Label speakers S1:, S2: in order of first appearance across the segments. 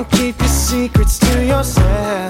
S1: Don't
S2: keep your secrets to yourself.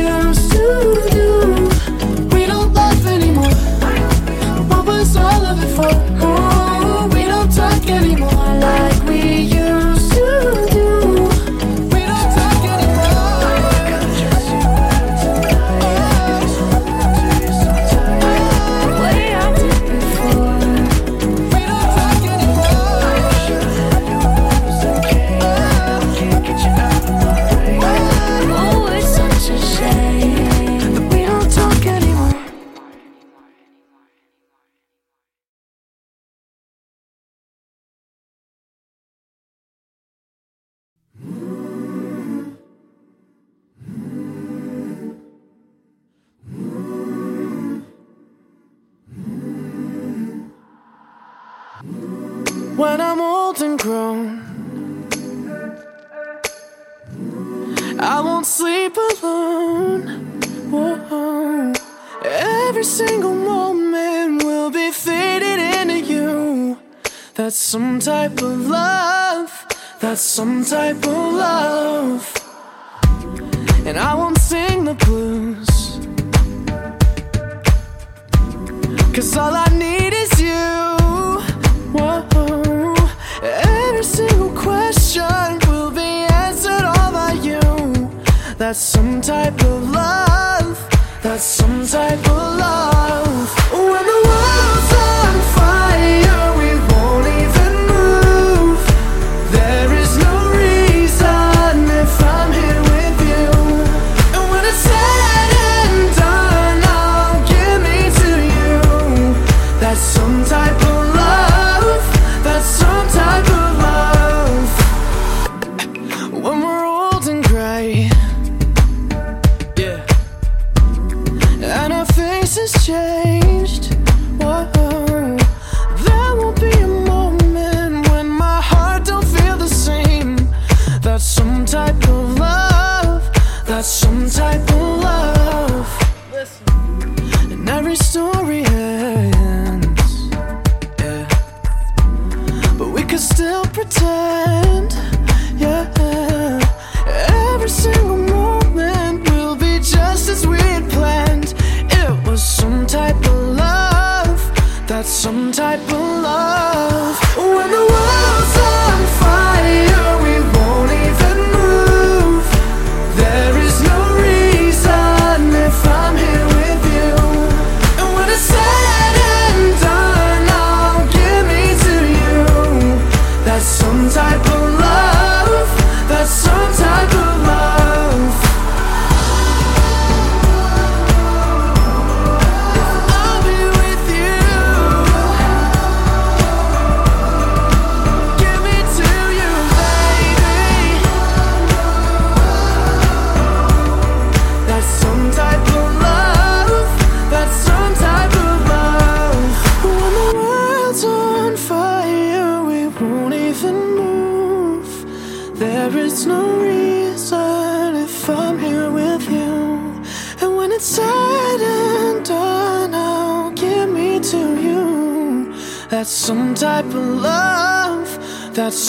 S2: when I'm old and grown. I won't sleep alone. Whoa. Every single moment will be faded into you. That's some type of love. That's some type of love. And I won't sing the blues. Cause all I need is you. That's some type of love. That's some type of love.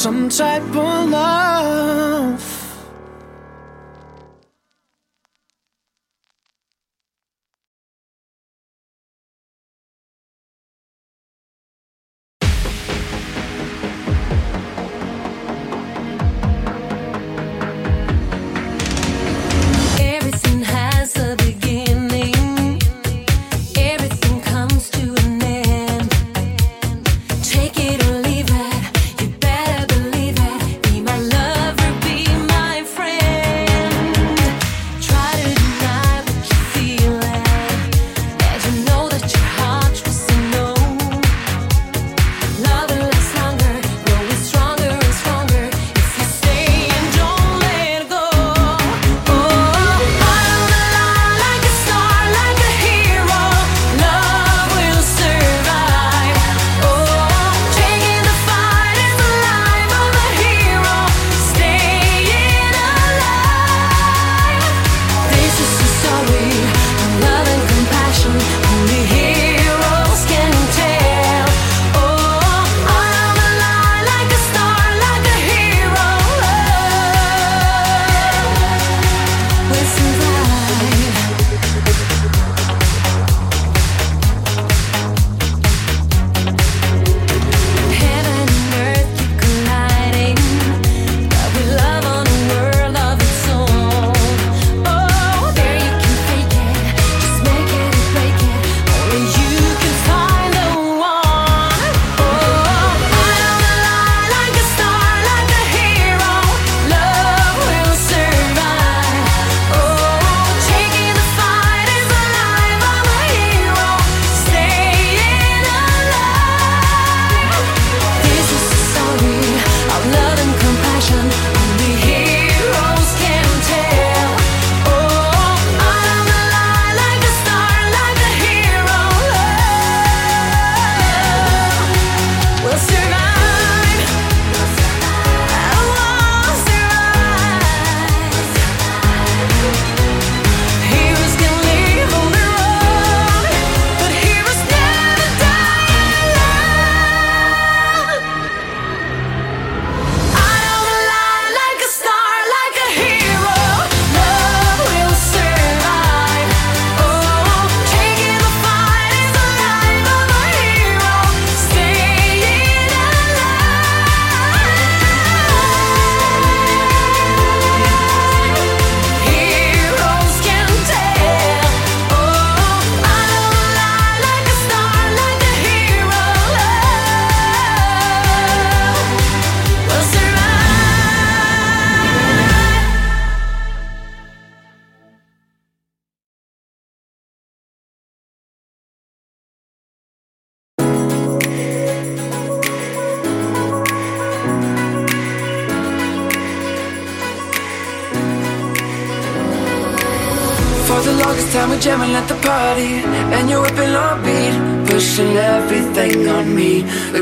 S2: Sometimes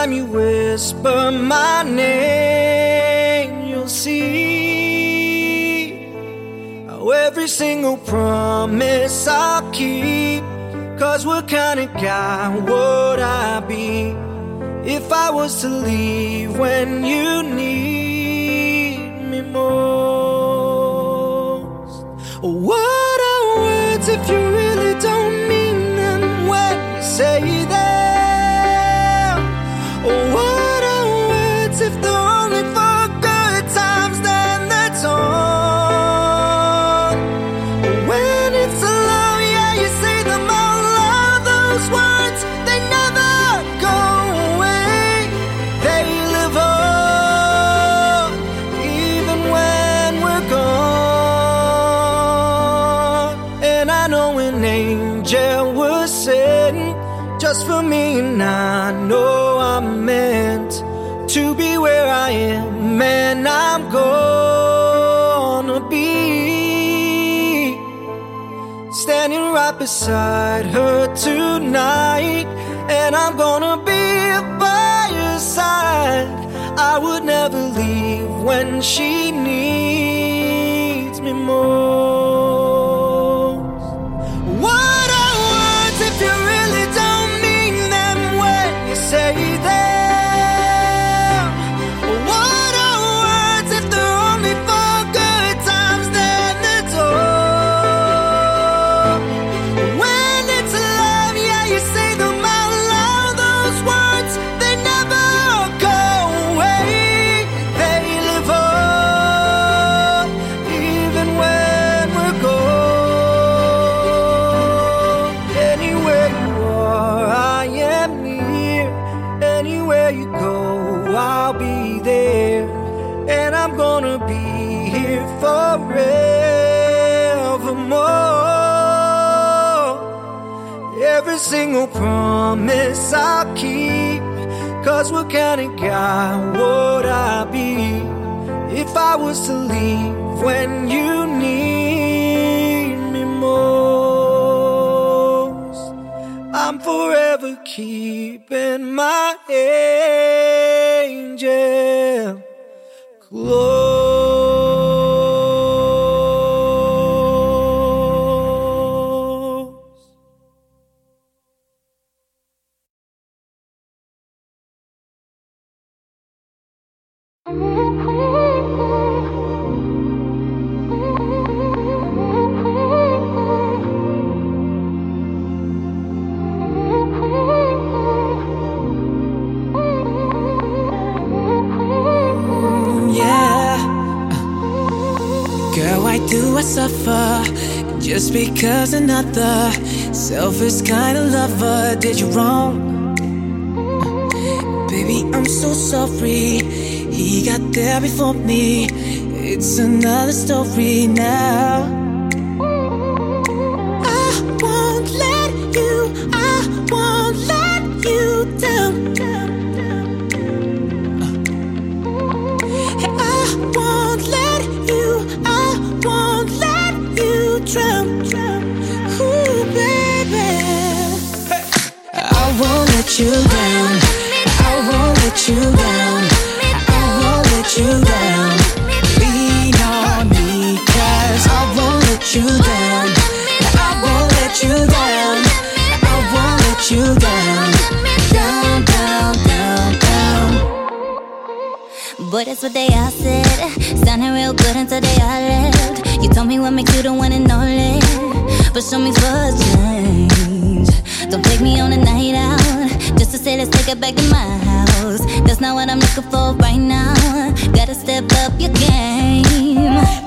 S3: Anytime you whisper my name, you'll see how every single promise I'll keep. Cause what kind of guy would I be if I was to leave when you need me most? Beside her tonight, and I'm gonna be by your side. I would never leave when she forever keeping my angel close.
S2: Just because another selfish kind of lover did you wrong? Baby, I'm so sorry. He got there before me. It's another story now. I won't let you down. I won't let you down. I won't let you down. Lean on I won't let you down. I won't let you down. I won't let you down. Down, down, down, down.
S4: But that's what they all said. Sounding real good until they all left. Told me what makes you the one and only. But show me for a change. Don't take me on a night out. Just to say, let's take it back to my house. That's not what I'm looking for right now. Gotta step up your game.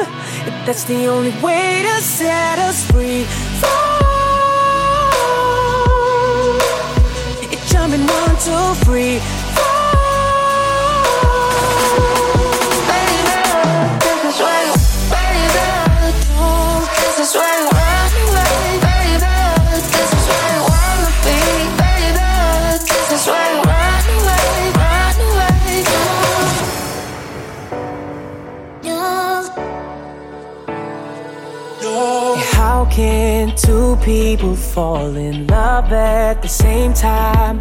S2: If that's the only way to set us free. Fall. It jumping one, two, three. People fall in love at the same time?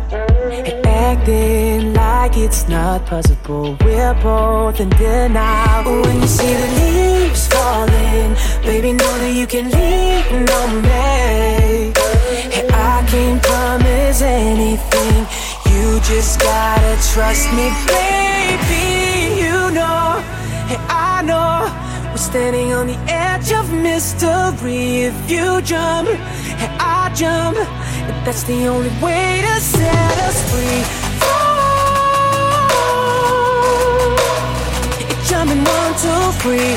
S2: And acting like it's not possible. We're both in denial. When you see the leaves falling, baby, know that you can lean on me. Hey, I can't promise anything. You just gotta trust me, baby. You know, hey, I know. We're standing on the edge of mystery. If you jump, and I jump, if that's the only way to set us free. Fall. It jumping one, two, three.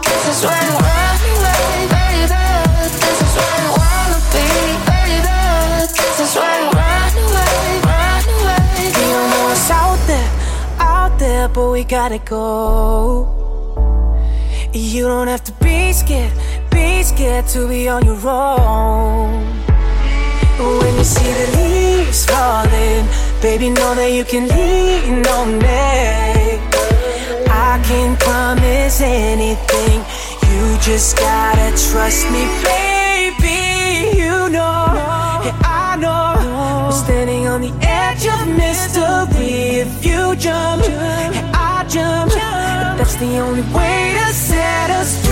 S2: This is where but we gotta go. You don't have to be scared, be scared to be on your own. When you see the leaves falling, baby, know that you can lean on me. I can't promise anything. You just gotta trust me, baby. You know, and I know. We're standing on the edge of mystery. If you jump, I jump, that's the only way to set us free.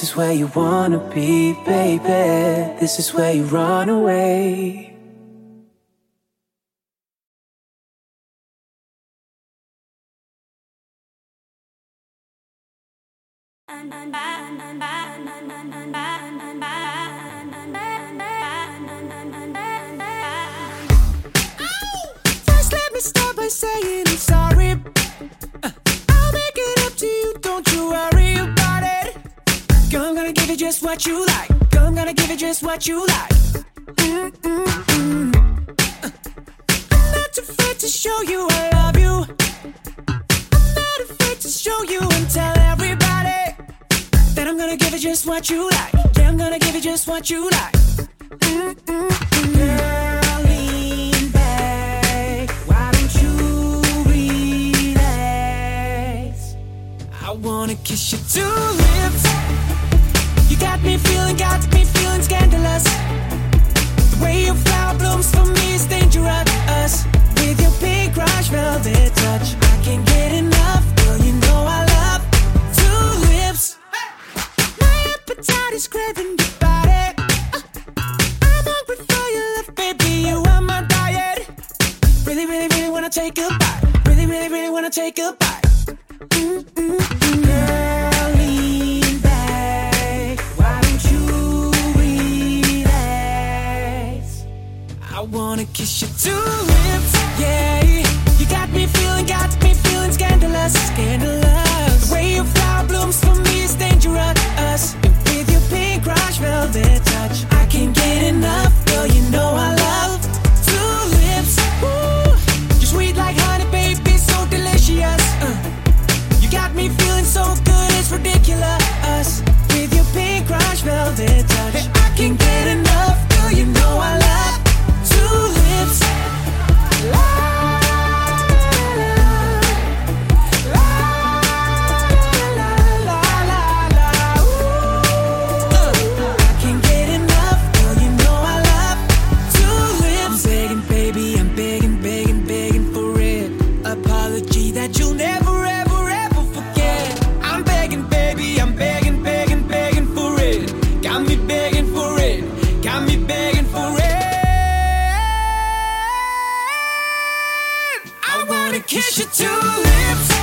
S2: This is where you wanna be, baby. This is where you run away.
S3: First, let me start by saying give you just what you like. Girl, I'm gonna give you just what you like. Mm, mm, mm. I'm not afraid to show you I love you. I'm not afraid to show you and tell everybody that I'm gonna give you just what you like. Yeah, I'm gonna give you just what you like. Mm-hmm. Girl, lean back.
S2: Why don't you relax? I wanna kiss your two lips got me feeling, got me feeling scandalous. The way your flower blooms for me is dangerous. With your big rush, velvet touch, I can't get enough. Girl, you know I love two lips. My appetite is craving your body. Uh, I'm hungry for your love, baby. You are my diet. Really, really, really wanna take a bite. Really, really, really wanna take a bite. I wanna kiss your two lips, yeah. You got me feeling, got me feeling scandalous, scandalous. kiss your two lips.